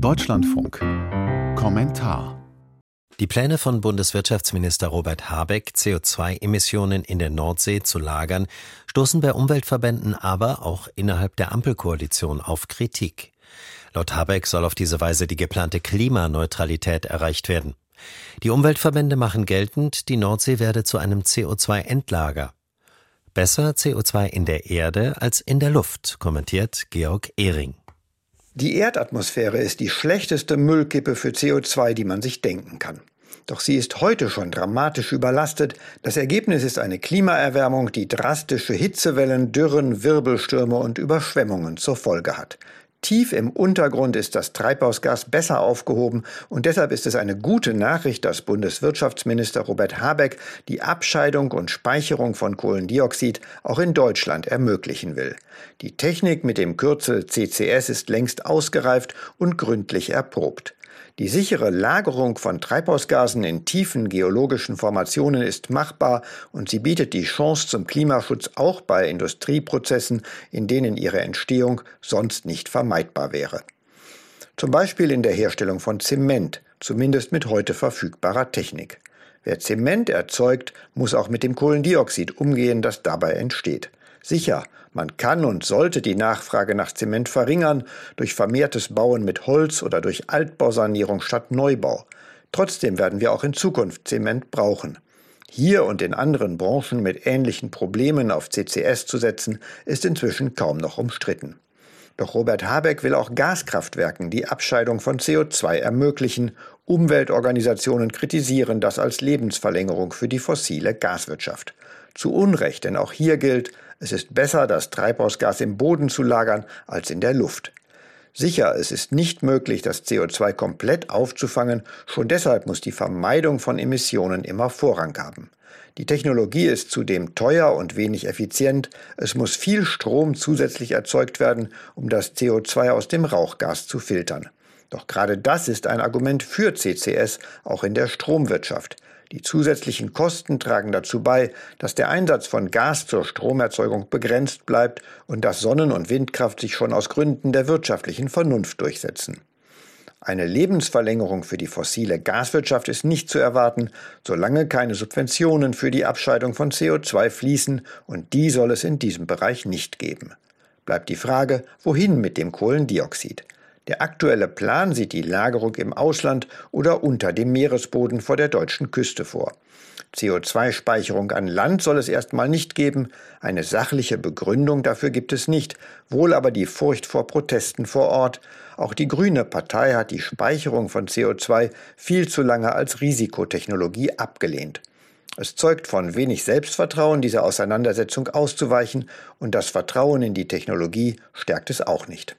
Deutschlandfunk. Kommentar. Die Pläne von Bundeswirtschaftsminister Robert Habeck, CO2-Emissionen in der Nordsee zu lagern, stoßen bei Umweltverbänden aber auch innerhalb der Ampelkoalition auf Kritik. Laut Habeck soll auf diese Weise die geplante Klimaneutralität erreicht werden. Die Umweltverbände machen geltend, die Nordsee werde zu einem CO2-Endlager. Besser CO2 in der Erde als in der Luft, kommentiert Georg Ehring. Die Erdatmosphäre ist die schlechteste Müllkippe für CO2, die man sich denken kann. Doch sie ist heute schon dramatisch überlastet. Das Ergebnis ist eine Klimaerwärmung, die drastische Hitzewellen, Dürren, Wirbelstürme und Überschwemmungen zur Folge hat. Tief im Untergrund ist das Treibhausgas besser aufgehoben und deshalb ist es eine gute Nachricht, dass Bundeswirtschaftsminister Robert Habeck die Abscheidung und Speicherung von Kohlendioxid auch in Deutschland ermöglichen will. Die Technik mit dem Kürzel CCS ist längst ausgereift und gründlich erprobt. Die sichere Lagerung von Treibhausgasen in tiefen geologischen Formationen ist machbar und sie bietet die Chance zum Klimaschutz auch bei Industrieprozessen, in denen ihre Entstehung sonst nicht vermeidbar wäre. Zum Beispiel in der Herstellung von Zement, zumindest mit heute verfügbarer Technik. Wer Zement erzeugt, muss auch mit dem Kohlendioxid umgehen, das dabei entsteht. Sicher, man kann und sollte die Nachfrage nach Zement verringern durch vermehrtes Bauen mit Holz oder durch Altbausanierung statt Neubau. Trotzdem werden wir auch in Zukunft Zement brauchen. Hier und in anderen Branchen mit ähnlichen Problemen auf CCS zu setzen, ist inzwischen kaum noch umstritten. Doch Robert Habeck will auch Gaskraftwerken die Abscheidung von CO2 ermöglichen. Umweltorganisationen kritisieren das als Lebensverlängerung für die fossile Gaswirtschaft. Zu Unrecht, denn auch hier gilt, es ist besser, das Treibhausgas im Boden zu lagern als in der Luft. Sicher, es ist nicht möglich, das CO2 komplett aufzufangen, schon deshalb muss die Vermeidung von Emissionen immer Vorrang haben. Die Technologie ist zudem teuer und wenig effizient, es muss viel Strom zusätzlich erzeugt werden, um das CO2 aus dem Rauchgas zu filtern. Doch gerade das ist ein Argument für CCS auch in der Stromwirtschaft. Die zusätzlichen Kosten tragen dazu bei, dass der Einsatz von Gas zur Stromerzeugung begrenzt bleibt und dass Sonnen- und Windkraft sich schon aus Gründen der wirtschaftlichen Vernunft durchsetzen. Eine Lebensverlängerung für die fossile Gaswirtschaft ist nicht zu erwarten, solange keine Subventionen für die Abscheidung von CO2 fließen, und die soll es in diesem Bereich nicht geben. Bleibt die Frage, wohin mit dem Kohlendioxid? Der aktuelle Plan sieht die Lagerung im Ausland oder unter dem Meeresboden vor der deutschen Küste vor. CO2-Speicherung an Land soll es erstmal nicht geben, eine sachliche Begründung dafür gibt es nicht, wohl aber die Furcht vor Protesten vor Ort. Auch die Grüne Partei hat die Speicherung von CO2 viel zu lange als Risikotechnologie abgelehnt. Es zeugt von wenig Selbstvertrauen, dieser Auseinandersetzung auszuweichen, und das Vertrauen in die Technologie stärkt es auch nicht.